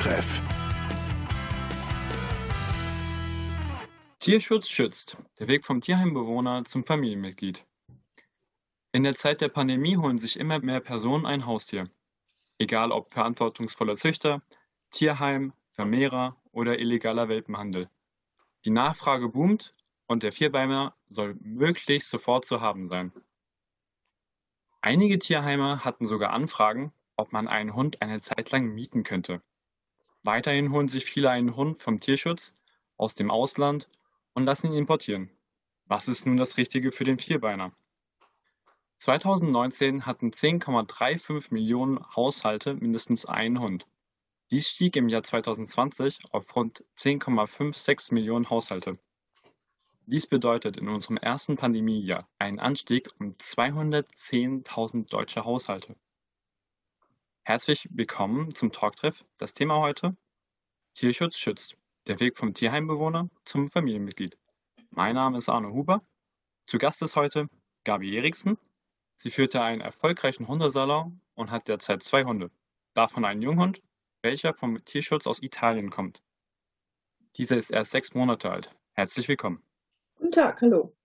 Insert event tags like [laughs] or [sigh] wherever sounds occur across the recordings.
Talktreff. Tierschutz schützt. Der Weg vom Tierheimbewohner zum Familienmitglied. In der Zeit der Pandemie holen sich immer mehr Personen ein Haustier. Egal ob verantwortungsvoller Züchter, Tierheim, Vermehrer oder illegaler Welpenhandel. Die Nachfrage boomt und der Vierbeiner soll möglichst sofort zu haben sein. Einige Tierheime hatten sogar Anfragen, ob man einen Hund eine Zeit lang mieten könnte. Weiterhin holen sich viele einen Hund vom Tierschutz aus dem Ausland und lassen ihn importieren. Was ist nun das Richtige für den Vierbeiner? 2019 hatten 10,35 Millionen Haushalte mindestens einen Hund. Dies stieg im Jahr 2020 auf rund 10,56 Millionen Haushalte. Dies bedeutet in unserem ersten Pandemiejahr einen Anstieg um 210.000 deutsche Haushalte. Herzlich willkommen zum Talktreff. Das Thema heute: Tierschutz schützt. Der Weg vom Tierheimbewohner zum Familienmitglied. Mein Name ist Arne Huber. Zu Gast ist heute Gabi Eriksen. Sie führte einen erfolgreichen Hundesalon und hat derzeit zwei Hunde. Davon einen Junghund, welcher vom Tierschutz aus Italien kommt. Dieser ist erst sechs Monate alt. Herzlich willkommen. Guten Tag, hallo.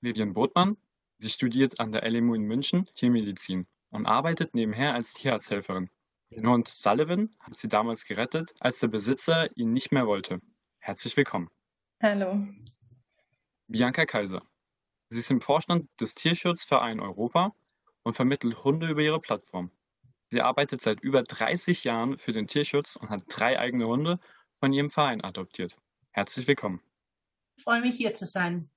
Vivian Botmann. Sie studiert an der LMU in München Tiermedizin und arbeitet nebenher als Tierarzthelferin. Den Hund Sullivan hat sie damals gerettet, als der Besitzer ihn nicht mehr wollte. Herzlich willkommen. Hallo. Bianca Kaiser. Sie ist im Vorstand des Tierschutzverein Europa und vermittelt Hunde über ihre Plattform. Sie arbeitet seit über 30 Jahren für den Tierschutz und hat drei eigene Hunde von ihrem Verein adoptiert. Herzlich willkommen. Ich freue mich hier zu sein.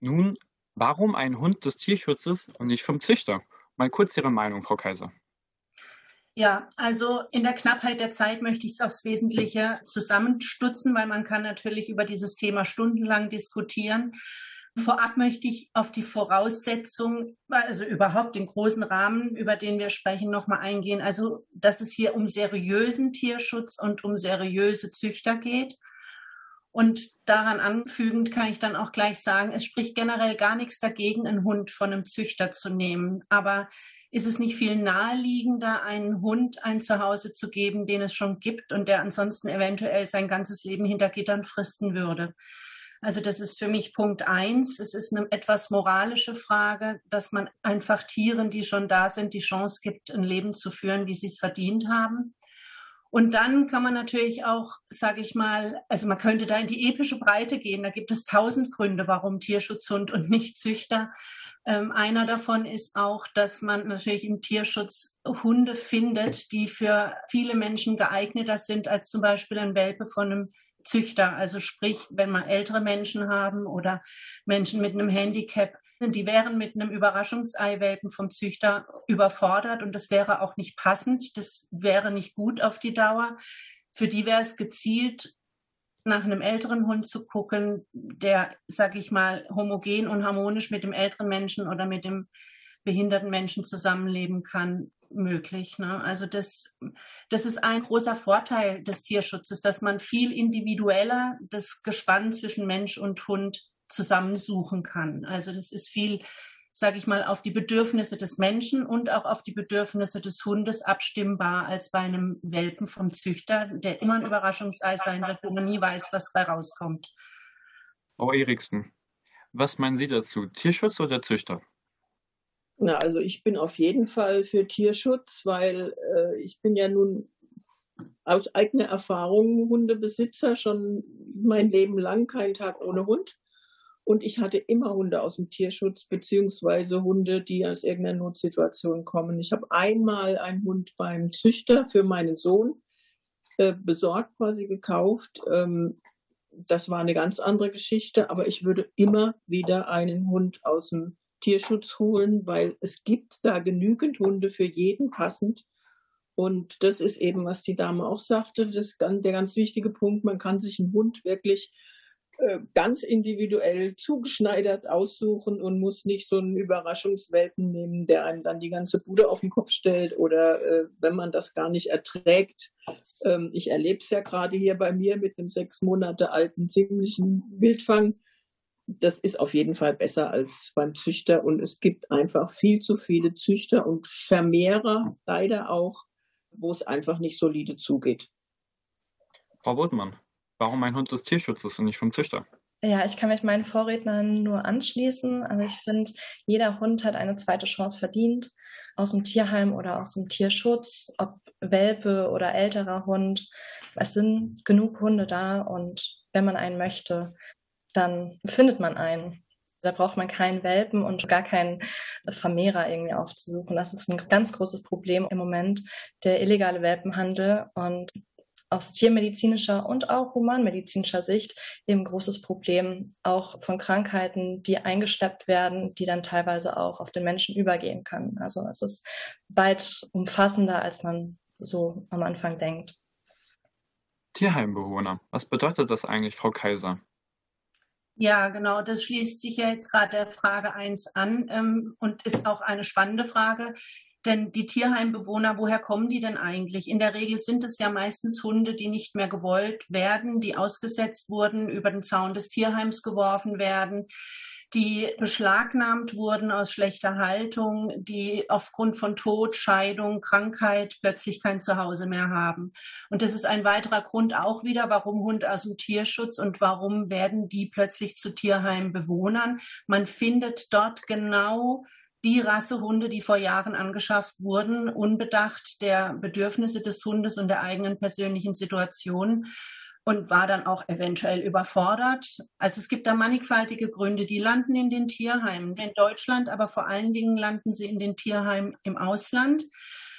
Nun, warum ein Hund des Tierschutzes und nicht vom Züchter? Mal kurz Ihre Meinung, Frau Kaiser. Ja, also in der Knappheit der Zeit möchte ich es aufs Wesentliche zusammenstutzen, weil man kann natürlich über dieses Thema stundenlang diskutieren. Vorab möchte ich auf die Voraussetzung, also überhaupt den großen Rahmen, über den wir sprechen, nochmal eingehen. Also, dass es hier um seriösen Tierschutz und um seriöse Züchter geht. Und daran anfügend kann ich dann auch gleich sagen, es spricht generell gar nichts dagegen, einen Hund von einem Züchter zu nehmen. Aber ist es nicht viel naheliegender, einen Hund ein Zuhause zu geben, den es schon gibt und der ansonsten eventuell sein ganzes Leben hinter Gittern fristen würde? Also das ist für mich Punkt eins. Es ist eine etwas moralische Frage, dass man einfach Tieren, die schon da sind, die Chance gibt, ein Leben zu führen, wie sie es verdient haben. Und dann kann man natürlich auch, sage ich mal, also man könnte da in die epische Breite gehen. Da gibt es tausend Gründe, warum Tierschutzhund und nicht Züchter. Ähm, einer davon ist auch, dass man natürlich im Tierschutz Hunde findet, die für viele Menschen geeigneter sind als zum Beispiel ein Welpe von einem Züchter. Also sprich, wenn wir ältere Menschen haben oder Menschen mit einem Handicap, die wären mit einem Überraschungseiwelpen vom Züchter überfordert und das wäre auch nicht passend. Das wäre nicht gut auf die Dauer. Für die wäre es gezielt, nach einem älteren Hund zu gucken, der, sag ich mal, homogen und harmonisch mit dem älteren Menschen oder mit dem behinderten Menschen zusammenleben kann, möglich. Ne? Also das, das ist ein großer Vorteil des Tierschutzes, dass man viel individueller das Gespann zwischen Mensch und Hund zusammensuchen kann. Also das ist viel, sage ich mal, auf die Bedürfnisse des Menschen und auch auf die Bedürfnisse des Hundes abstimmbar als bei einem Welpen vom Züchter, der immer ein Überraschungsei sein wird, wo man nie weiß, was bei rauskommt. Frau Eriksen, was meinen Sie dazu? Tierschutz oder Züchter? Na, also ich bin auf jeden Fall für Tierschutz, weil äh, ich bin ja nun aus eigener Erfahrung Hundebesitzer, schon mein Leben lang keinen Tag ohne Hund. Und ich hatte immer Hunde aus dem Tierschutz, beziehungsweise Hunde, die aus irgendeiner Notsituation kommen. Ich habe einmal einen Hund beim Züchter für meinen Sohn äh, besorgt, quasi gekauft. Ähm, das war eine ganz andere Geschichte, aber ich würde immer wieder einen Hund aus dem Tierschutz holen, weil es gibt da genügend Hunde für jeden passend. Und das ist eben, was die Dame auch sagte, das der ganz wichtige Punkt. Man kann sich einen Hund wirklich ganz individuell zugeschneidert aussuchen und muss nicht so einen Überraschungswelpen nehmen, der einem dann die ganze Bude auf den Kopf stellt oder äh, wenn man das gar nicht erträgt. Ähm, ich erlebe es ja gerade hier bei mir mit einem sechs Monate alten ziemlichen Wildfang. Das ist auf jeden Fall besser als beim Züchter und es gibt einfach viel zu viele Züchter und Vermehrer leider auch, wo es einfach nicht solide zugeht. Frau Bodmann, warum ein Hund des Tierschutzes und nicht vom Züchter? Ja, ich kann mich meinen Vorrednern nur anschließen. Also ich finde, jeder Hund hat eine zweite Chance verdient, aus dem Tierheim oder aus dem Tierschutz, ob Welpe oder älterer Hund. Es sind genug Hunde da und wenn man einen möchte, dann findet man einen. Da braucht man keinen Welpen und gar keinen Vermehrer irgendwie aufzusuchen. Das ist ein ganz großes Problem im Moment, der illegale Welpenhandel. Und aus tiermedizinischer und auch humanmedizinischer Sicht eben großes Problem auch von Krankheiten, die eingeschleppt werden, die dann teilweise auch auf den Menschen übergehen können. Also es ist weit umfassender, als man so am Anfang denkt. Tierheimbewohner, was bedeutet das eigentlich, Frau Kaiser? Ja, genau, das schließt sich ja jetzt gerade der Frage 1 an ähm, und ist auch eine spannende Frage. Denn die Tierheimbewohner, woher kommen die denn eigentlich? In der Regel sind es ja meistens Hunde, die nicht mehr gewollt werden, die ausgesetzt wurden, über den Zaun des Tierheims geworfen werden, die beschlagnahmt wurden aus schlechter Haltung, die aufgrund von Tod, Scheidung, Krankheit plötzlich kein Zuhause mehr haben. Und das ist ein weiterer Grund auch wieder, warum Hund aus dem Tierschutz und warum werden die plötzlich zu Tierheimbewohnern. Man findet dort genau die Rassehunde, die vor Jahren angeschafft wurden, unbedacht der Bedürfnisse des Hundes und der eigenen persönlichen Situation und war dann auch eventuell überfordert. Also es gibt da mannigfaltige Gründe. Die landen in den Tierheimen in Deutschland, aber vor allen Dingen landen sie in den Tierheimen im Ausland.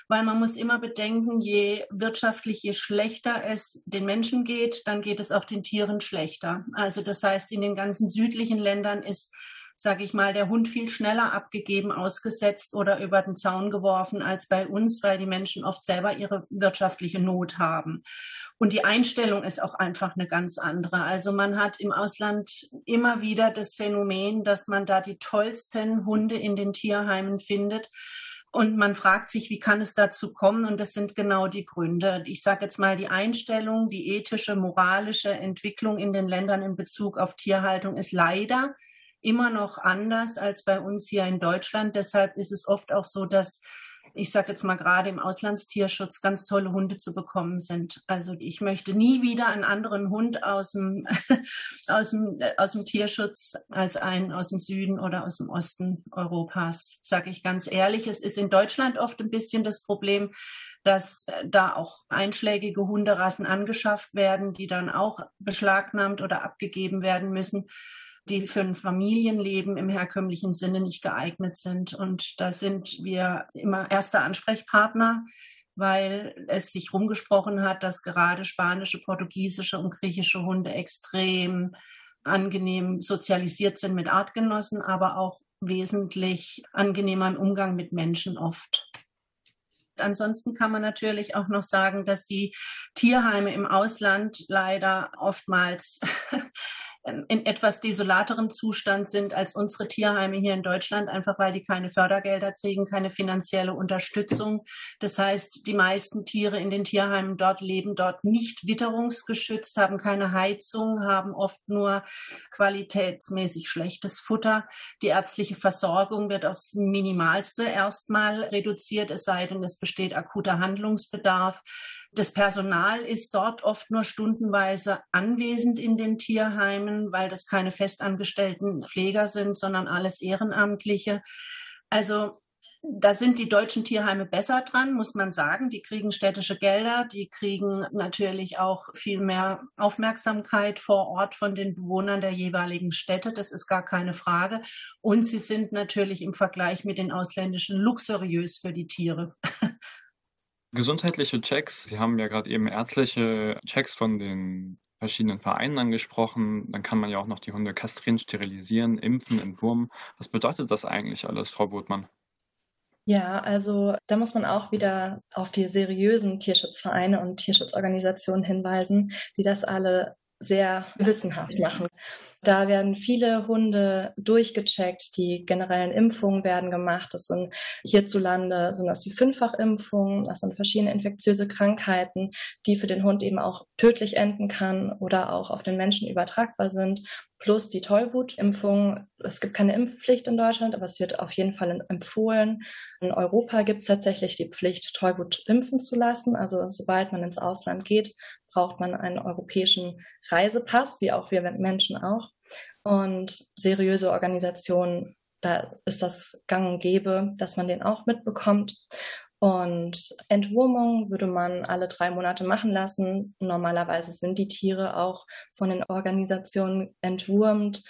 Weil man muss immer bedenken, je wirtschaftlich, je schlechter es den Menschen geht, dann geht es auch den Tieren schlechter. Also das heißt, in den ganzen südlichen Ländern ist sage ich mal, der Hund viel schneller abgegeben, ausgesetzt oder über den Zaun geworfen als bei uns, weil die Menschen oft selber ihre wirtschaftliche Not haben. Und die Einstellung ist auch einfach eine ganz andere. Also man hat im Ausland immer wieder das Phänomen, dass man da die tollsten Hunde in den Tierheimen findet. Und man fragt sich, wie kann es dazu kommen? Und das sind genau die Gründe. Ich sage jetzt mal, die Einstellung, die ethische, moralische Entwicklung in den Ländern in Bezug auf Tierhaltung ist leider immer noch anders als bei uns hier in Deutschland. Deshalb ist es oft auch so, dass ich sage jetzt mal gerade im Auslandstierschutz ganz tolle Hunde zu bekommen sind. Also ich möchte nie wieder einen anderen Hund aus dem, [laughs] aus dem, aus dem Tierschutz als einen aus dem Süden oder aus dem Osten Europas, sage ich ganz ehrlich. Es ist in Deutschland oft ein bisschen das Problem, dass da auch einschlägige Hunderassen angeschafft werden, die dann auch beschlagnahmt oder abgegeben werden müssen die für ein Familienleben im herkömmlichen Sinne nicht geeignet sind. Und da sind wir immer erster Ansprechpartner, weil es sich rumgesprochen hat, dass gerade spanische, portugiesische und griechische Hunde extrem angenehm sozialisiert sind mit Artgenossen, aber auch wesentlich angenehmer im Umgang mit Menschen oft. Ansonsten kann man natürlich auch noch sagen, dass die Tierheime im Ausland leider oftmals in etwas desolaterem Zustand sind als unsere Tierheime hier in Deutschland, einfach weil die keine Fördergelder kriegen, keine finanzielle Unterstützung. Das heißt, die meisten Tiere in den Tierheimen dort leben dort nicht witterungsgeschützt, haben keine Heizung, haben oft nur qualitätsmäßig schlechtes Futter. Die ärztliche Versorgung wird aufs Minimalste erstmal reduziert, es sei denn, es besteht akuter Handlungsbedarf. Das Personal ist dort oft nur stundenweise anwesend in den Tierheimen, weil das keine festangestellten Pfleger sind, sondern alles Ehrenamtliche. Also da sind die deutschen Tierheime besser dran, muss man sagen. Die kriegen städtische Gelder, die kriegen natürlich auch viel mehr Aufmerksamkeit vor Ort von den Bewohnern der jeweiligen Städte. Das ist gar keine Frage. Und sie sind natürlich im Vergleich mit den ausländischen luxuriös für die Tiere. [laughs] Gesundheitliche Checks, Sie haben ja gerade eben ärztliche Checks von den verschiedenen Vereinen angesprochen. Dann kann man ja auch noch die Hunde kastrieren, sterilisieren, impfen, entwurmen. Was bedeutet das eigentlich alles, Frau Botmann? Ja, also da muss man auch wieder auf die seriösen Tierschutzvereine und Tierschutzorganisationen hinweisen, die das alle sehr gewissenhaft machen. Da werden viele Hunde durchgecheckt, die generellen Impfungen werden gemacht. Das sind hierzulande sind das die Fünffachimpfungen, das sind verschiedene infektiöse Krankheiten, die für den Hund eben auch tödlich enden kann oder auch auf den Menschen übertragbar sind plus die Tollwutimpfung. Es gibt keine Impfpflicht in Deutschland, aber es wird auf jeden Fall empfohlen. In Europa gibt es tatsächlich die Pflicht, Tollwut impfen zu lassen. Also sobald man ins Ausland geht, braucht man einen europäischen Reisepass, wie auch wir Menschen auch. Und seriöse Organisationen, da ist das gang und gäbe, dass man den auch mitbekommt. Und Entwurmung würde man alle drei Monate machen lassen. Normalerweise sind die Tiere auch von den Organisationen entwurmt.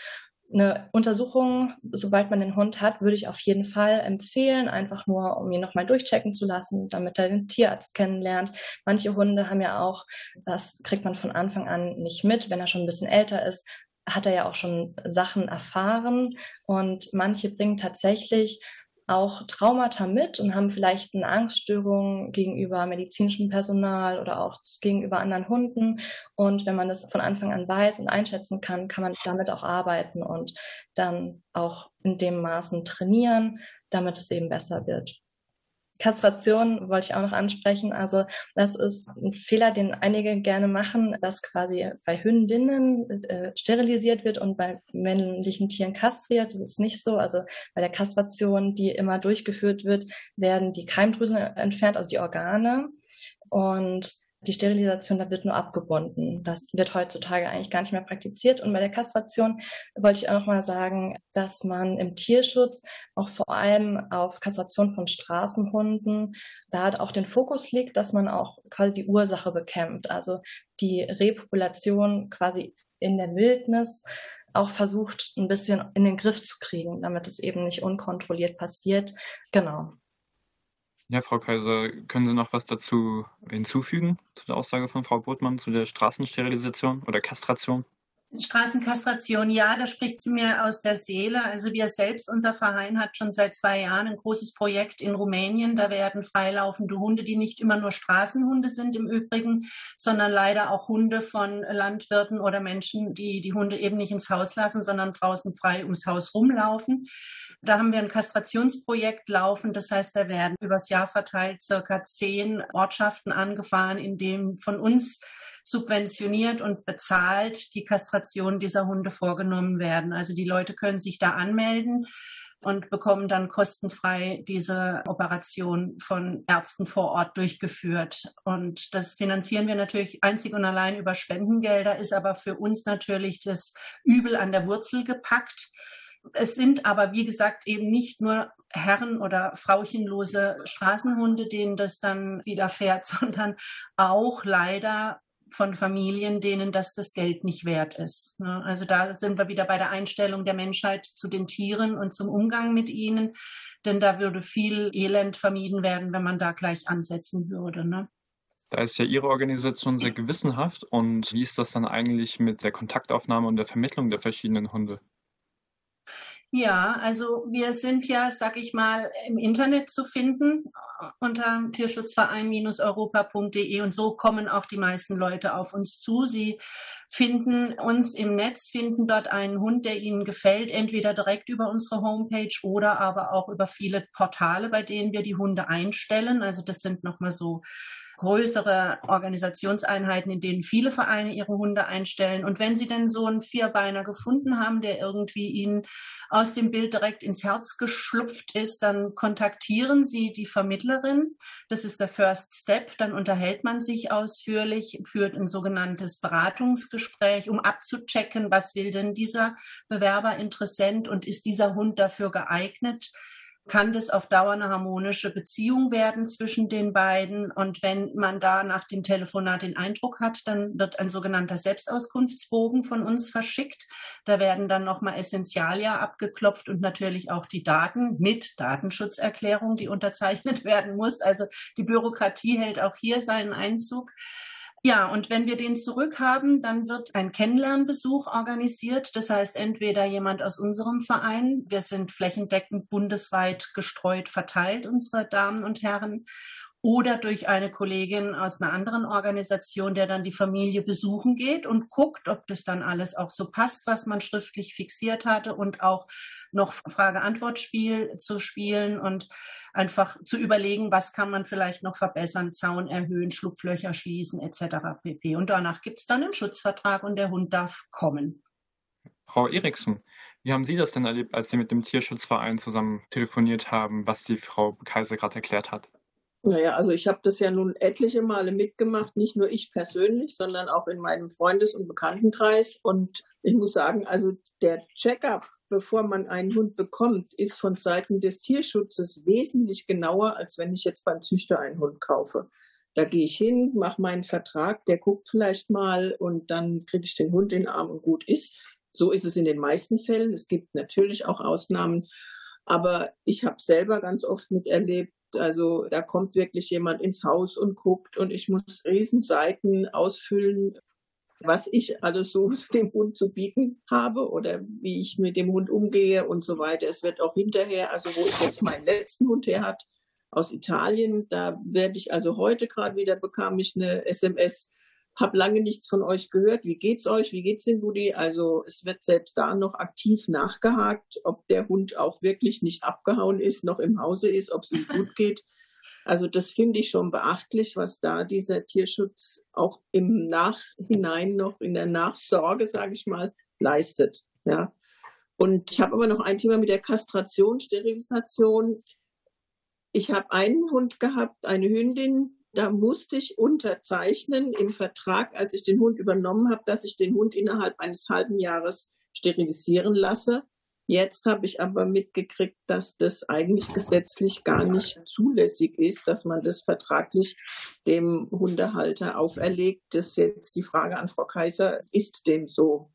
Eine Untersuchung, sobald man den Hund hat, würde ich auf jeden Fall empfehlen, einfach nur, um ihn nochmal durchchecken zu lassen, damit er den Tierarzt kennenlernt. Manche Hunde haben ja auch, das kriegt man von Anfang an nicht mit, wenn er schon ein bisschen älter ist, hat er ja auch schon Sachen erfahren und manche bringen tatsächlich auch Traumata mit und haben vielleicht eine Angststörung gegenüber medizinischem Personal oder auch gegenüber anderen Hunden. Und wenn man das von Anfang an weiß und einschätzen kann, kann man damit auch arbeiten und dann auch in dem Maßen trainieren, damit es eben besser wird. Kastration wollte ich auch noch ansprechen. Also das ist ein Fehler, den einige gerne machen, dass quasi bei Hündinnen äh, sterilisiert wird und bei männlichen Tieren kastriert. Das ist nicht so. Also bei der Kastration, die immer durchgeführt wird, werden die Keimdrüsen entfernt, also die Organe. Und die Sterilisation, da wird nur abgebunden. Das wird heutzutage eigentlich gar nicht mehr praktiziert. Und bei der Kastration wollte ich auch noch mal sagen, dass man im Tierschutz auch vor allem auf Kastration von Straßenhunden da auch den Fokus liegt, dass man auch quasi die Ursache bekämpft. Also die Repopulation quasi in der Wildnis auch versucht, ein bisschen in den Griff zu kriegen, damit es eben nicht unkontrolliert passiert. Genau. Ja, Frau Kaiser, können Sie noch was dazu hinzufügen, zu der Aussage von Frau Botmann, zu der Straßensterilisation oder Kastration? Straßenkastration, ja, da spricht sie mir aus der Seele. Also wir selbst, unser Verein hat schon seit zwei Jahren ein großes Projekt in Rumänien. Da werden freilaufende Hunde, die nicht immer nur Straßenhunde sind im Übrigen, sondern leider auch Hunde von Landwirten oder Menschen, die die Hunde eben nicht ins Haus lassen, sondern draußen frei ums Haus rumlaufen. Da haben wir ein Kastrationsprojekt laufen. Das heißt, da werden übers Jahr verteilt circa zehn Ortschaften angefahren, in dem von uns subventioniert und bezahlt die Kastration dieser Hunde vorgenommen werden. Also die Leute können sich da anmelden und bekommen dann kostenfrei diese Operation von Ärzten vor Ort durchgeführt. Und das finanzieren wir natürlich einzig und allein über Spendengelder, ist aber für uns natürlich das Übel an der Wurzel gepackt. Es sind aber, wie gesagt, eben nicht nur herren- oder frauchenlose Straßenhunde, denen das dann widerfährt, [laughs] sondern auch leider von Familien, denen das das Geld nicht wert ist. Ne? Also da sind wir wieder bei der Einstellung der Menschheit zu den Tieren und zum Umgang mit ihnen, denn da würde viel Elend vermieden werden, wenn man da gleich ansetzen würde. Ne? Da ist ja Ihre Organisation sehr gewissenhaft. Und wie ist das dann eigentlich mit der Kontaktaufnahme und der Vermittlung der verschiedenen Hunde? Ja, also wir sind ja, sag ich mal, im Internet zu finden unter Tierschutzverein-europa.de und so kommen auch die meisten Leute auf uns zu. Sie finden uns im Netz, finden dort einen Hund, der ihnen gefällt, entweder direkt über unsere Homepage oder aber auch über viele Portale, bei denen wir die Hunde einstellen. Also das sind nochmal so größere Organisationseinheiten, in denen viele Vereine ihre Hunde einstellen. Und wenn Sie denn so einen Vierbeiner gefunden haben, der irgendwie Ihnen aus dem Bild direkt ins Herz geschlupft ist, dann kontaktieren Sie die Vermittlerin. Das ist der First Step. Dann unterhält man sich ausführlich, führt ein sogenanntes Beratungsgespräch, um abzuchecken, was will denn dieser Bewerber Interessent und ist dieser Hund dafür geeignet kann das auf Dauer eine harmonische Beziehung werden zwischen den beiden. Und wenn man da nach dem Telefonat den Eindruck hat, dann wird ein sogenannter Selbstauskunftsbogen von uns verschickt. Da werden dann nochmal Essentialia abgeklopft und natürlich auch die Daten mit Datenschutzerklärung, die unterzeichnet [laughs] werden muss. Also die Bürokratie hält auch hier seinen Einzug. Ja, und wenn wir den zurückhaben, dann wird ein Kennenlernbesuch organisiert. Das heißt, entweder jemand aus unserem Verein, wir sind flächendeckend bundesweit gestreut verteilt, unsere Damen und Herren, oder durch eine Kollegin aus einer anderen Organisation, der dann die Familie besuchen geht und guckt, ob das dann alles auch so passt, was man schriftlich fixiert hatte und auch noch Frage-Antwort-Spiel zu spielen und einfach zu überlegen, was kann man vielleicht noch verbessern, Zaun erhöhen, Schlupflöcher schließen etc. pp. Und danach gibt es dann einen Schutzvertrag und der Hund darf kommen. Frau Eriksen, wie haben Sie das denn erlebt, als Sie mit dem Tierschutzverein zusammen telefoniert haben, was die Frau Kaiser gerade erklärt hat? Naja, also ich habe das ja nun etliche Male mitgemacht, nicht nur ich persönlich, sondern auch in meinem Freundes- und Bekanntenkreis. Und ich muss sagen, also der Check-up, bevor man einen Hund bekommt, ist von Seiten des Tierschutzes wesentlich genauer, als wenn ich jetzt beim Züchter einen Hund kaufe. Da gehe ich hin, mache meinen Vertrag, der guckt vielleicht mal und dann kriege ich den Hund in den Arm und gut ist. So ist es in den meisten Fällen. Es gibt natürlich auch Ausnahmen. Aber ich habe selber ganz oft miterlebt, also da kommt wirklich jemand ins Haus und guckt und ich muss Riesenseiten ausfüllen, was ich alles so [laughs] dem Hund zu bieten habe oder wie ich mit dem Hund umgehe und so weiter. Es wird auch hinterher, also wo ich jetzt meinen letzten Hund her hat, aus Italien, da werde ich also heute gerade wieder bekam ich eine SMS, hab lange nichts von euch gehört. Wie geht's euch? Wie geht's den Buddy? Also es wird selbst da noch aktiv nachgehakt, ob der Hund auch wirklich nicht abgehauen ist, noch im Hause ist, ob es ihm gut geht. Also das finde ich schon beachtlich, was da dieser Tierschutz auch im Nachhinein noch in der Nachsorge, sage ich mal, leistet. Ja. Und ich habe aber noch ein Thema mit der Kastration, Sterilisation. Ich habe einen Hund gehabt, eine Hündin, da musste ich unterzeichnen im Vertrag, als ich den Hund übernommen habe, dass ich den Hund innerhalb eines halben Jahres sterilisieren lasse. Jetzt habe ich aber mitgekriegt, dass das eigentlich gesetzlich gar nicht zulässig ist, dass man das vertraglich dem Hundehalter auferlegt. Das ist jetzt die Frage an Frau Kaiser. Ist dem so?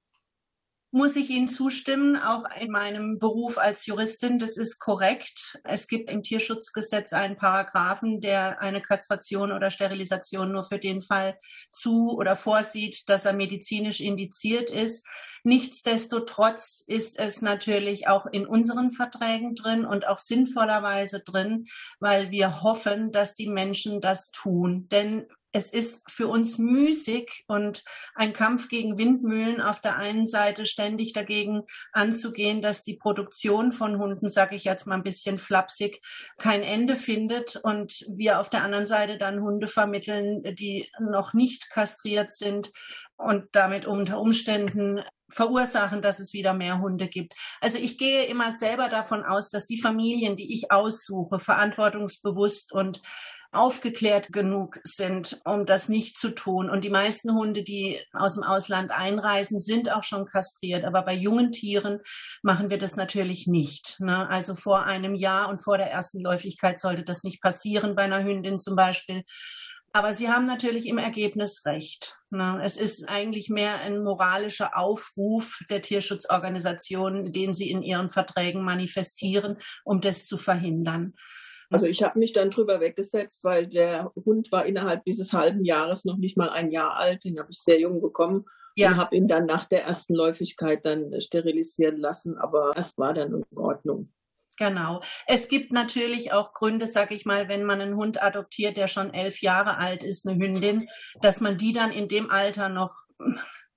Muss ich Ihnen zustimmen, auch in meinem Beruf als Juristin. Das ist korrekt. Es gibt im Tierschutzgesetz einen Paragraphen, der eine Kastration oder Sterilisation nur für den Fall zu oder vorsieht, dass er medizinisch indiziert ist. Nichtsdestotrotz ist es natürlich auch in unseren Verträgen drin und auch sinnvollerweise drin, weil wir hoffen, dass die Menschen das tun. Denn es ist für uns müßig und ein Kampf gegen Windmühlen auf der einen Seite ständig dagegen anzugehen, dass die Produktion von Hunden, sage ich jetzt mal ein bisschen flapsig, kein Ende findet und wir auf der anderen Seite dann Hunde vermitteln, die noch nicht kastriert sind und damit unter Umständen verursachen, dass es wieder mehr Hunde gibt. Also ich gehe immer selber davon aus, dass die Familien, die ich aussuche, verantwortungsbewusst und aufgeklärt genug sind, um das nicht zu tun. Und die meisten Hunde, die aus dem Ausland einreisen, sind auch schon kastriert. Aber bei jungen Tieren machen wir das natürlich nicht. Ne? Also vor einem Jahr und vor der ersten Läufigkeit sollte das nicht passieren, bei einer Hündin zum Beispiel. Aber Sie haben natürlich im Ergebnis recht. Ne? Es ist eigentlich mehr ein moralischer Aufruf der Tierschutzorganisationen, den Sie in Ihren Verträgen manifestieren, um das zu verhindern. Also ich habe mich dann drüber weggesetzt, weil der Hund war innerhalb dieses halben Jahres noch nicht mal ein Jahr alt. Den habe ich sehr jung bekommen ja. und habe ihn dann nach der ersten Läufigkeit dann sterilisieren lassen. Aber es war dann in Ordnung. Genau. Es gibt natürlich auch Gründe, sag ich mal, wenn man einen Hund adoptiert, der schon elf Jahre alt ist, eine Hündin, dass man die dann in dem Alter noch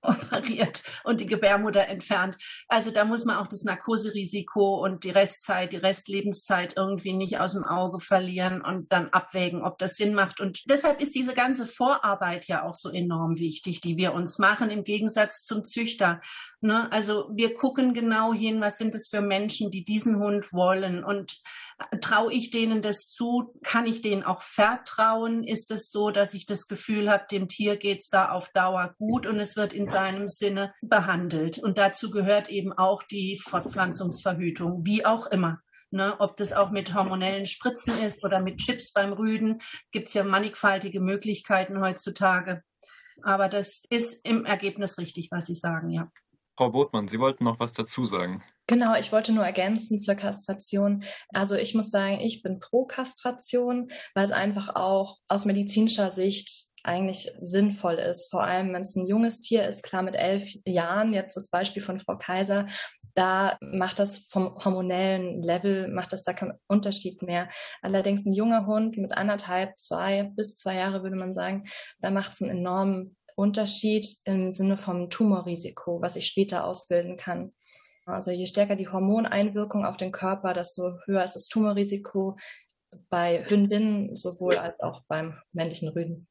operiert und die Gebärmutter entfernt. Also da muss man auch das Narkoserisiko und die Restzeit, die Restlebenszeit irgendwie nicht aus dem Auge verlieren und dann abwägen, ob das Sinn macht. Und deshalb ist diese ganze Vorarbeit ja auch so enorm wichtig, die wir uns machen, im Gegensatz zum Züchter. Ne? Also wir gucken genau hin, was sind es für Menschen, die diesen Hund wollen und traue ich denen das zu? Kann ich denen auch vertrauen? Ist es so, dass ich das Gefühl habe, dem Tier geht's da auf Dauer gut und es wird in seinem Sinne behandelt? Und dazu gehört eben auch die Fortpflanzungsverhütung, wie auch immer. Ne, ob das auch mit hormonellen Spritzen ist oder mit Chips beim Rüden, gibt's ja mannigfaltige Möglichkeiten heutzutage. Aber das ist im Ergebnis richtig, was Sie sagen, ja. Frau Botmann, Sie wollten noch was dazu sagen. Genau, ich wollte nur ergänzen zur Kastration. Also ich muss sagen, ich bin pro Kastration, weil es einfach auch aus medizinischer Sicht eigentlich sinnvoll ist. Vor allem, wenn es ein junges Tier ist, klar mit elf Jahren, jetzt das Beispiel von Frau Kaiser, da macht das vom hormonellen Level, macht das da keinen Unterschied mehr. Allerdings ein junger Hund mit anderthalb, zwei bis zwei Jahre würde man sagen, da macht es einen enormen Unterschied im Sinne vom Tumorrisiko, was ich später ausbilden kann. Also je stärker die Hormoneinwirkung auf den Körper, desto höher ist das Tumorrisiko bei Hündinnen sowohl als auch beim männlichen Rüden.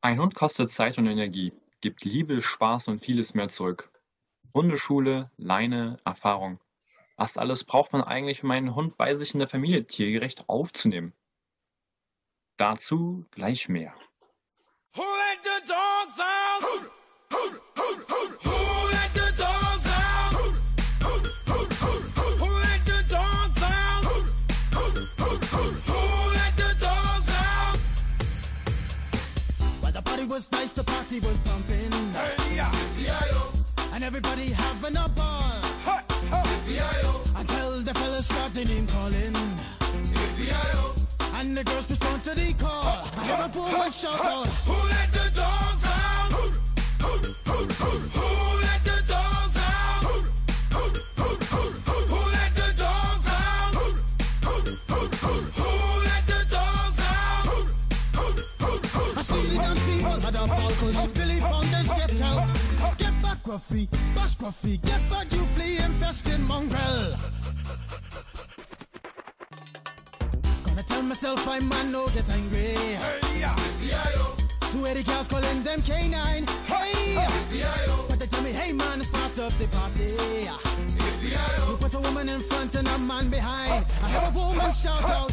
Ein Hund kostet Zeit und Energie, gibt Liebe, Spaß und vieles mehr zurück. Hundeschule, Leine, Erfahrung. Was alles braucht man eigentlich, um einen Hund bei sich in der Familie tiergerecht aufzunehmen? Dazu gleich mehr. Who let the dogs out? Who, let the dogs out? Who, let the dogs out? Who, let the dogs out? Well, the party was nice, the party was pumping. Yeah, yeah, And everybody having a ball. Until the fellas started in calling. And the girls respond to the call. I hear a poor one shout out. Who let the dogs out? Who, who, who, who let the dogs out? Who, who, who, who let the dogs out? Who, who, who, who let the dogs out? I see the dance people had a ball cause Billy Fountains get out. Get back, Gruffy, bash Gruffy, get back, you flea infested mongrel. Myself I man no get angry. Hey, yeah, yeah, Two eighty cows calling them canine. Hey, hey but they tell me, hey man, it's part of the party. You put a woman in front and a man behind. I have a woman shout out,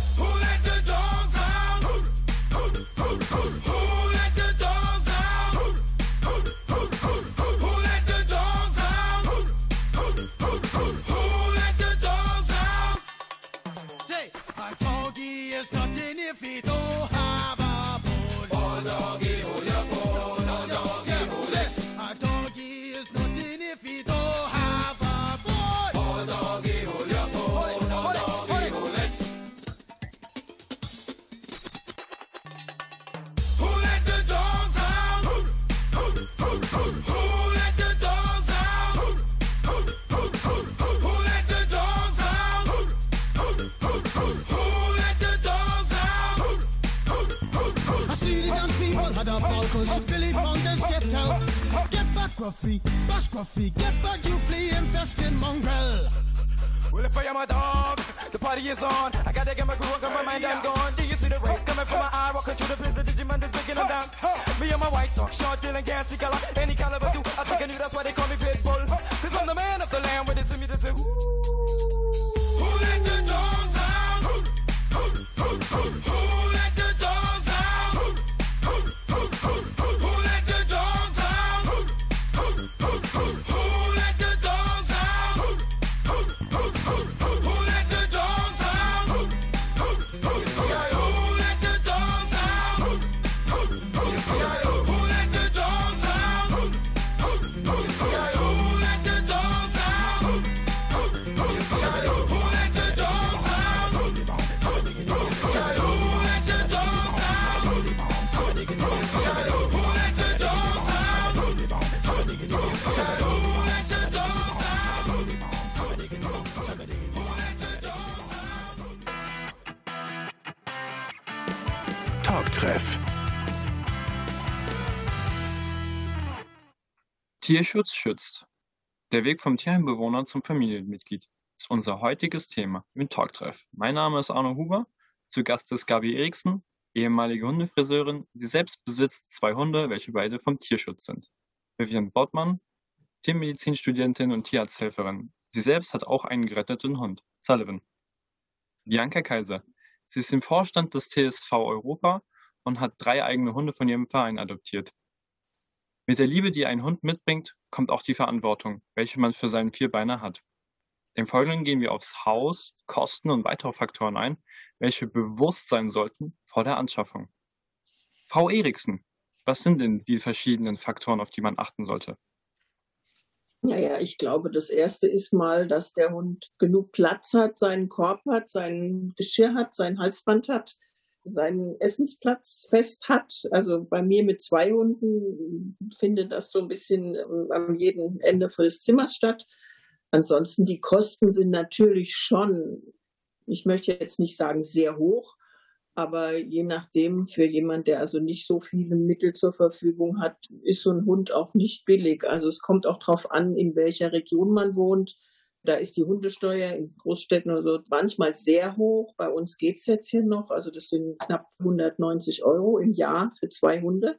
against the color. Any Tierschutz schützt. Der Weg vom Tierheimbewohner zum Familienmitglied ist unser heutiges Thema im Talktreff. Mein Name ist Arno Huber. Zu Gast ist Gabi Eriksen, ehemalige Hundefriseurin. Sie selbst besitzt zwei Hunde, welche beide vom Tierschutz sind. Vivian Bottmann, Tiermedizinstudentin und Tierarzthelferin. Sie selbst hat auch einen geretteten Hund, Sullivan. Bianca Kaiser. Sie ist im Vorstand des TSV Europa und hat drei eigene Hunde von ihrem Verein adoptiert. Mit der Liebe, die ein Hund mitbringt, kommt auch die Verantwortung, welche man für seinen Vierbeiner hat. Im Folgenden gehen wir aufs Haus, Kosten und weitere Faktoren ein, welche bewusst sein sollten vor der Anschaffung. Frau Eriksen, was sind denn die verschiedenen Faktoren, auf die man achten sollte? Naja, ich glaube, das erste ist mal, dass der Hund genug Platz hat, seinen Korb hat, sein Geschirr hat, sein Halsband hat, seinen Essensplatz fest hat. Also bei mir mit zwei Hunden findet das so ein bisschen ähm, am jeden Ende des Zimmers statt. Ansonsten die Kosten sind natürlich schon, ich möchte jetzt nicht sagen sehr hoch, aber je nachdem, für jemand, der also nicht so viele Mittel zur Verfügung hat, ist so ein Hund auch nicht billig. Also es kommt auch darauf an, in welcher Region man wohnt. Da ist die Hundesteuer in Großstädten oder so manchmal sehr hoch. Bei uns geht's jetzt hier noch. Also das sind knapp 190 Euro im Jahr für zwei Hunde.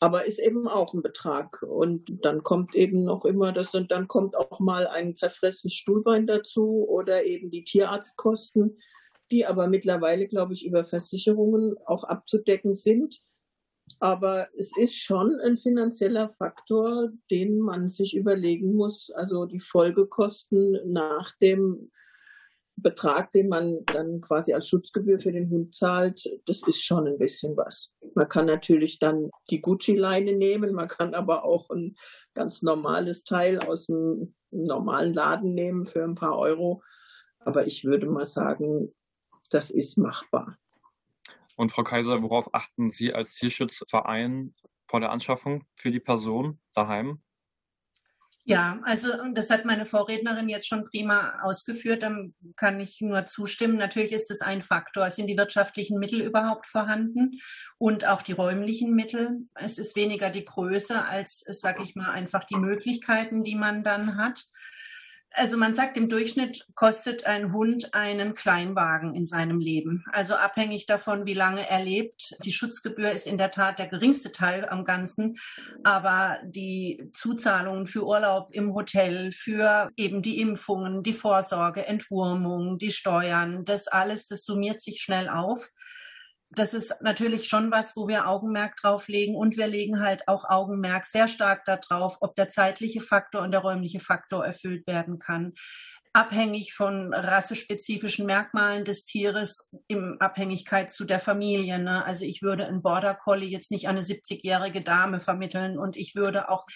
Aber ist eben auch ein Betrag. Und dann kommt eben noch immer das und dann kommt auch mal ein zerfressenes Stuhlbein dazu oder eben die Tierarztkosten die aber mittlerweile, glaube ich, über Versicherungen auch abzudecken sind. Aber es ist schon ein finanzieller Faktor, den man sich überlegen muss. Also die Folgekosten nach dem Betrag, den man dann quasi als Schutzgebühr für den Hund zahlt, das ist schon ein bisschen was. Man kann natürlich dann die Gucci-Leine nehmen, man kann aber auch ein ganz normales Teil aus dem normalen Laden nehmen für ein paar Euro. Aber ich würde mal sagen, das ist machbar. Und Frau Kaiser, worauf achten Sie als Tierschutzverein vor der Anschaffung für die Person daheim? Ja, also das hat meine Vorrednerin jetzt schon prima ausgeführt. Dann kann ich nur zustimmen. Natürlich ist es ein Faktor. Sind die wirtschaftlichen Mittel überhaupt vorhanden und auch die räumlichen Mittel? Es ist weniger die Größe als, sage ich mal, einfach die Möglichkeiten, die man dann hat. Also man sagt, im Durchschnitt kostet ein Hund einen Kleinwagen in seinem Leben. Also abhängig davon, wie lange er lebt. Die Schutzgebühr ist in der Tat der geringste Teil am Ganzen. Aber die Zuzahlungen für Urlaub im Hotel, für eben die Impfungen, die Vorsorge, Entwurmung, die Steuern, das alles, das summiert sich schnell auf das ist natürlich schon was, wo wir Augenmerk drauf legen. Und wir legen halt auch Augenmerk sehr stark darauf, ob der zeitliche Faktor und der räumliche Faktor erfüllt werden kann abhängig von rassespezifischen Merkmalen des Tieres in Abhängigkeit zu der Familie. Ne? Also ich würde einen Border Collie jetzt nicht an eine 70-jährige Dame vermitteln und ich würde auch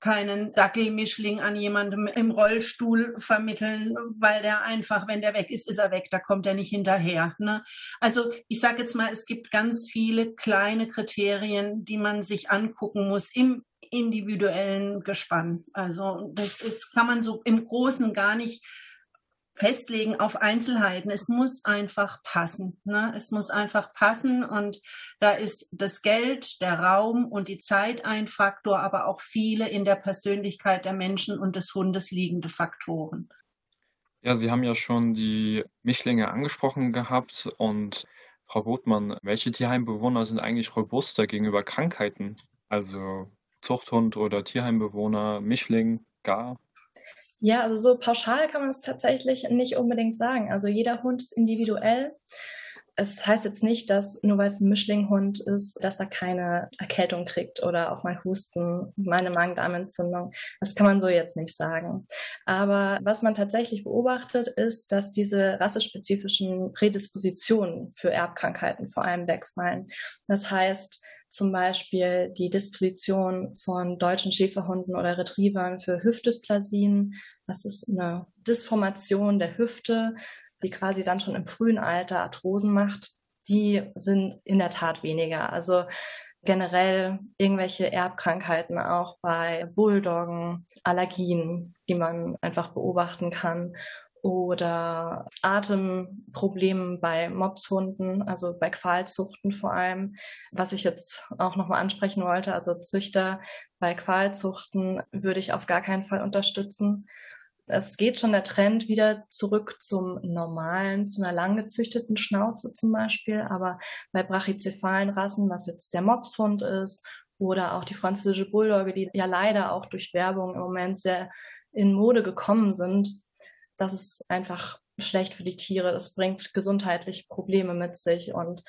keinen Dackelmischling an jemandem im Rollstuhl vermitteln, weil der einfach, wenn der weg ist, ist er weg, da kommt er nicht hinterher. Ne? Also ich sage jetzt mal, es gibt ganz viele kleine Kriterien, die man sich angucken muss im individuellen Gespann. Also das ist, kann man so im Großen gar nicht festlegen auf Einzelheiten. Es muss einfach passen. Ne? Es muss einfach passen und da ist das Geld, der Raum und die Zeit ein Faktor, aber auch viele in der Persönlichkeit der Menschen und des Hundes liegende Faktoren. Ja, Sie haben ja schon die Mischlinge angesprochen gehabt und Frau Botmann, welche Tierheimbewohner sind eigentlich robuster gegenüber Krankheiten? Also Zuchthund oder Tierheimbewohner, Mischling, gar? Ja, also so pauschal kann man es tatsächlich nicht unbedingt sagen. Also jeder Hund ist individuell. Es heißt jetzt nicht, dass nur weil es ein Mischlinghund ist, dass er keine Erkältung kriegt oder auch mal Husten, mal eine Magen-Darm-Entzündung. Das kann man so jetzt nicht sagen. Aber was man tatsächlich beobachtet, ist, dass diese rassespezifischen Prädispositionen für Erbkrankheiten vor allem wegfallen. Das heißt, zum Beispiel die Disposition von deutschen Schäferhunden oder Retrievern für Hüftdysplasien. Das ist eine Disformation der Hüfte, die quasi dann schon im frühen Alter Arthrosen macht. Die sind in der Tat weniger. Also generell irgendwelche Erbkrankheiten auch bei Bulldoggen, Allergien, die man einfach beobachten kann oder Atemproblemen bei Mopshunden, also bei Qualzuchten vor allem. Was ich jetzt auch nochmal ansprechen wollte, also Züchter bei Qualzuchten würde ich auf gar keinen Fall unterstützen. Es geht schon der Trend wieder zurück zum normalen, zu einer lang gezüchteten Schnauze zum Beispiel, aber bei brachycephalen Rassen, was jetzt der Mopshund ist oder auch die französische Bulldogge, die ja leider auch durch Werbung im Moment sehr in Mode gekommen sind, das ist einfach schlecht für die Tiere. Das bringt gesundheitlich Probleme mit sich und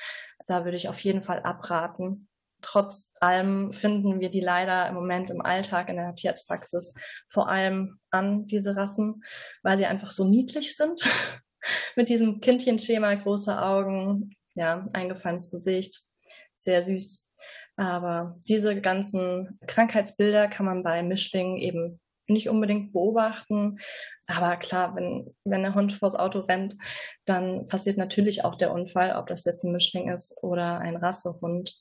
da würde ich auf jeden Fall abraten. Trotz allem finden wir die leider im Moment im Alltag in der Tierarztpraxis vor allem an, diese Rassen, weil sie einfach so niedlich sind. [laughs] mit diesem Kindchenschema, große Augen, ja, eingefallenes Gesicht, sehr süß. Aber diese ganzen Krankheitsbilder kann man bei Mischlingen eben nicht unbedingt beobachten. Aber klar, wenn, wenn der Hund vors Auto rennt, dann passiert natürlich auch der Unfall, ob das jetzt ein Mischling ist oder ein Rassehund.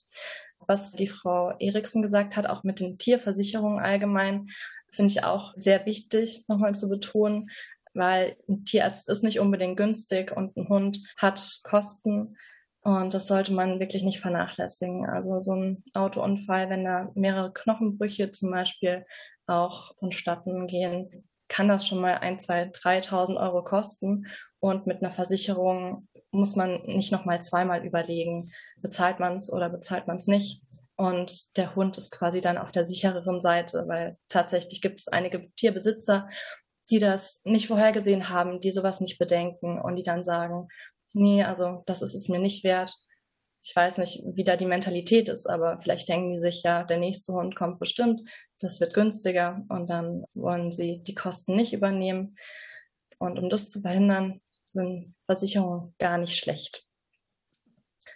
Was die Frau Eriksen gesagt hat, auch mit den Tierversicherungen allgemein, finde ich auch sehr wichtig, nochmal zu betonen, weil ein Tierarzt ist nicht unbedingt günstig und ein Hund hat Kosten. Und das sollte man wirklich nicht vernachlässigen. Also so ein Autounfall, wenn da mehrere Knochenbrüche zum Beispiel auch vonstatten gehen, kann das schon mal ein, zwei, 3.000 Euro kosten. Und mit einer Versicherung muss man nicht nochmal zweimal überlegen, bezahlt man es oder bezahlt man es nicht. Und der Hund ist quasi dann auf der sichereren Seite, weil tatsächlich gibt es einige Tierbesitzer, die das nicht vorhergesehen haben, die sowas nicht bedenken und die dann sagen, nee, also das ist es mir nicht wert. Ich weiß nicht, wie da die Mentalität ist, aber vielleicht denken die sich ja, der nächste Hund kommt bestimmt, das wird günstiger und dann wollen sie die Kosten nicht übernehmen. Und um das zu verhindern, sind Versicherungen gar nicht schlecht.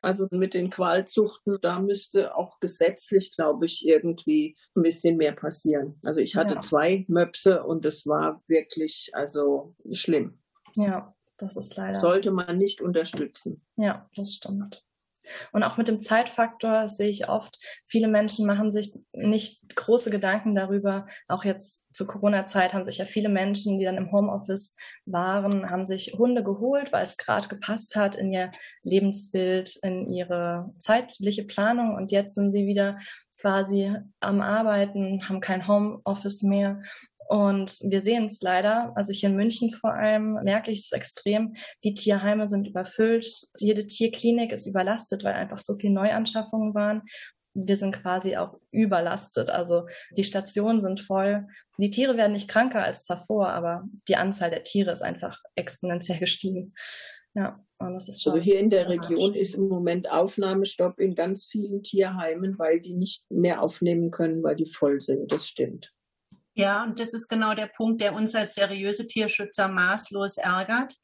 Also mit den Qualzuchten, da müsste auch gesetzlich, glaube ich, irgendwie ein bisschen mehr passieren. Also ich hatte ja. zwei Möpse und es war wirklich also schlimm. Ja, das ist leider. Sollte man nicht unterstützen. Ja, das stimmt. Und auch mit dem Zeitfaktor sehe ich oft, viele Menschen machen sich nicht große Gedanken darüber. Auch jetzt zur Corona-Zeit haben sich ja viele Menschen, die dann im Homeoffice waren, haben sich Hunde geholt, weil es gerade gepasst hat in ihr Lebensbild, in ihre zeitliche Planung. Und jetzt sind sie wieder quasi am Arbeiten, haben kein Homeoffice mehr und wir sehen es leider, also hier in München vor allem merke ich es extrem. Die Tierheime sind überfüllt. Jede Tierklinik ist überlastet, weil einfach so viele Neuanschaffungen waren. Wir sind quasi auch überlastet. Also die Stationen sind voll. Die Tiere werden nicht kranker als davor, aber die Anzahl der Tiere ist einfach exponentiell [laughs] gestiegen. Ja, und das ist schon. Also hier in der Region ist im Moment Aufnahmestopp in ganz vielen Tierheimen, weil die nicht mehr aufnehmen können, weil die voll sind. Das stimmt. Ja, und das ist genau der Punkt, der uns als seriöse Tierschützer maßlos ärgert.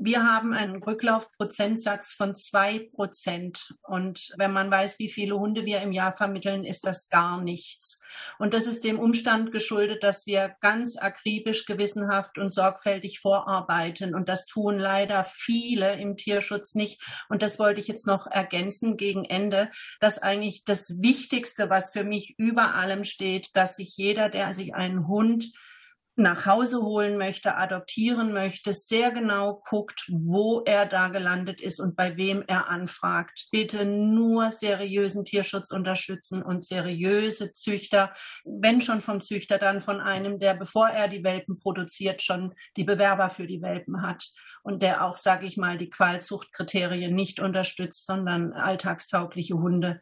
Wir haben einen Rücklaufprozentsatz von zwei Prozent. Und wenn man weiß, wie viele Hunde wir im Jahr vermitteln, ist das gar nichts. Und das ist dem Umstand geschuldet, dass wir ganz akribisch, gewissenhaft und sorgfältig vorarbeiten. Und das tun leider viele im Tierschutz nicht. Und das wollte ich jetzt noch ergänzen gegen Ende, dass eigentlich das Wichtigste, was für mich über allem steht, dass sich jeder, der sich einen Hund nach Hause holen möchte, adoptieren möchte, sehr genau guckt, wo er da gelandet ist und bei wem er anfragt. Bitte nur seriösen Tierschutz unterstützen und seriöse Züchter, wenn schon vom Züchter, dann von einem, der, bevor er die Welpen produziert, schon die Bewerber für die Welpen hat und der auch, sage ich mal, die Qualzuchtkriterien nicht unterstützt, sondern alltagstaugliche Hunde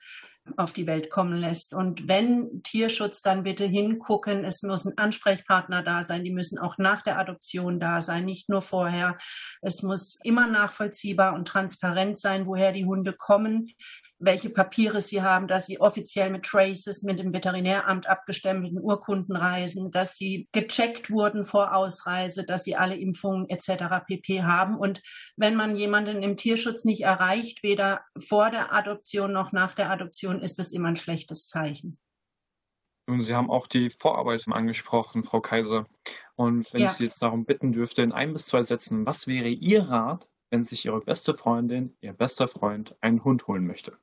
auf die Welt kommen lässt. Und wenn Tierschutz, dann bitte hingucken. Es muss ein Ansprechpartner da sein. Die müssen auch nach der Adoption da sein, nicht nur vorher. Es muss immer nachvollziehbar und transparent sein, woher die Hunde kommen welche Papiere sie haben, dass sie offiziell mit Traces, mit dem Veterinäramt abgestempelten Urkunden reisen, dass sie gecheckt wurden vor Ausreise, dass sie alle Impfungen etc. pp. haben. Und wenn man jemanden im Tierschutz nicht erreicht, weder vor der Adoption noch nach der Adoption, ist das immer ein schlechtes Zeichen. Nun, Sie haben auch die Vorarbeit angesprochen, Frau Kaiser. Und wenn ja. ich Sie jetzt darum bitten dürfte, in ein bis zwei Sätzen, was wäre Ihr Rat, wenn sich Ihre beste Freundin, Ihr bester Freund einen Hund holen möchte?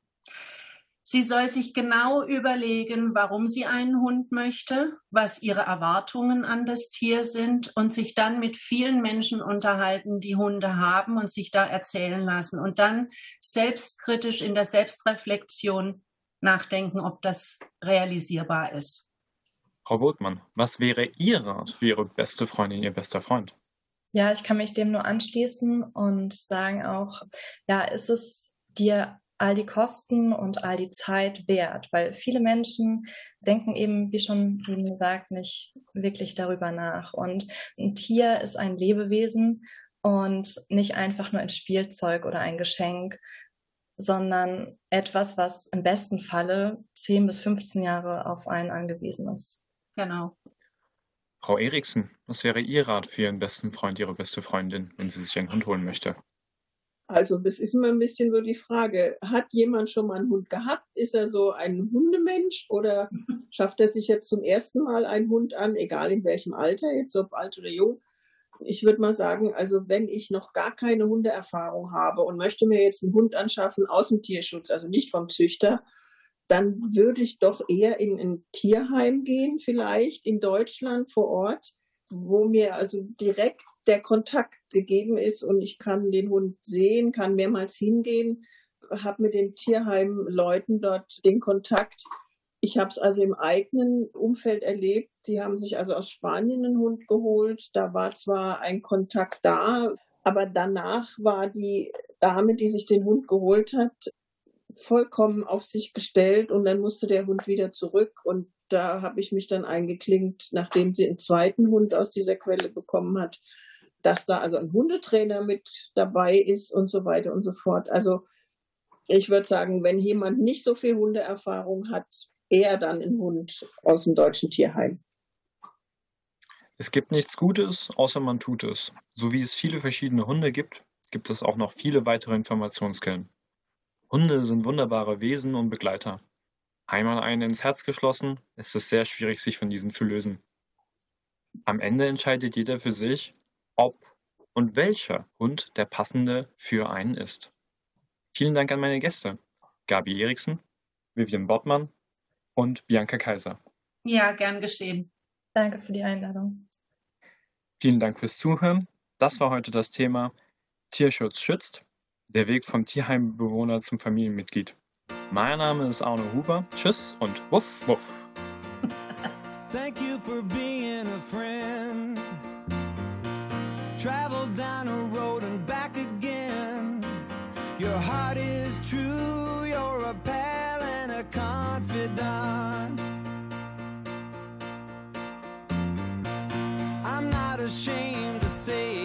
Sie soll sich genau überlegen, warum sie einen Hund möchte, was ihre Erwartungen an das Tier sind und sich dann mit vielen Menschen unterhalten, die Hunde haben und sich da erzählen lassen und dann selbstkritisch in der Selbstreflexion nachdenken, ob das realisierbar ist. Frau Botmann, was wäre Ihr Rat für Ihre beste Freundin, Ihr bester Freund? Ja, ich kann mich dem nur anschließen und sagen auch, ja, ist es dir all die Kosten und all die Zeit wert, weil viele Menschen denken eben, wie schon eben gesagt, nicht wirklich darüber nach. Und ein Tier ist ein Lebewesen und nicht einfach nur ein Spielzeug oder ein Geschenk, sondern etwas, was im besten Falle 10 bis 15 Jahre auf einen angewiesen ist. Genau. Frau Eriksen, was wäre Ihr Rat für Ihren besten Freund, Ihre beste Freundin, wenn sie sich einen Hund holen möchte? Also das ist immer ein bisschen so die Frage, hat jemand schon mal einen Hund gehabt? Ist er so ein Hundemensch oder [laughs] schafft er sich jetzt zum ersten Mal einen Hund an, egal in welchem Alter, jetzt ob alt oder jung? Ich würde mal sagen, also wenn ich noch gar keine Hundeerfahrung habe und möchte mir jetzt einen Hund anschaffen aus dem Tierschutz, also nicht vom Züchter, dann würde ich doch eher in ein Tierheim gehen, vielleicht in Deutschland vor Ort, wo mir also direkt der Kontakt gegeben ist und ich kann den Hund sehen, kann mehrmals hingehen, habe mit den Tierheimleuten dort den Kontakt. Ich habe es also im eigenen Umfeld erlebt. Die haben sich also aus Spanien einen Hund geholt. Da war zwar ein Kontakt da, aber danach war die Dame, die sich den Hund geholt hat, vollkommen auf sich gestellt und dann musste der Hund wieder zurück und da habe ich mich dann eingeklinkt, nachdem sie einen zweiten Hund aus dieser Quelle bekommen hat, dass da also ein Hundetrainer mit dabei ist und so weiter und so fort. Also ich würde sagen, wenn jemand nicht so viel Hundeerfahrung hat, eher dann ein Hund aus dem deutschen Tierheim. Es gibt nichts Gutes, außer man tut es. So wie es viele verschiedene Hunde gibt, gibt es auch noch viele weitere Informationsquellen. Hunde sind wunderbare Wesen und Begleiter. Einmal einen ins Herz geschlossen, ist es sehr schwierig, sich von diesen zu lösen. Am Ende entscheidet jeder für sich, ob und welcher Hund der passende für einen ist. Vielen Dank an meine Gäste, Gabi Eriksen, Vivian Bottmann und Bianca Kaiser. Ja, gern geschehen. Danke für die Einladung. Vielen Dank fürs Zuhören. Das war heute das Thema Tierschutz schützt, der Weg vom Tierheimbewohner zum Familienmitglied. Mein Name ist Arno Huber. Tschüss und wuff, wuff. Thank you for being a friend. Travel down a road and back again. Your heart is true, you're a pal and a confidant. I'm not ashamed to say,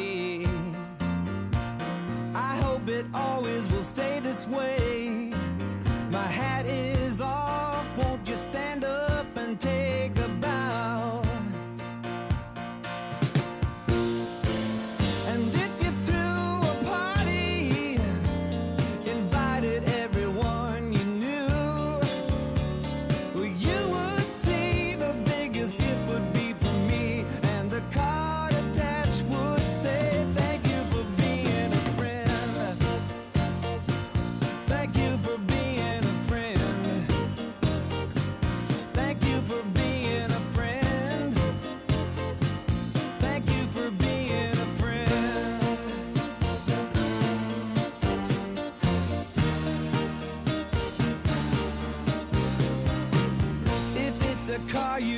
it's a car you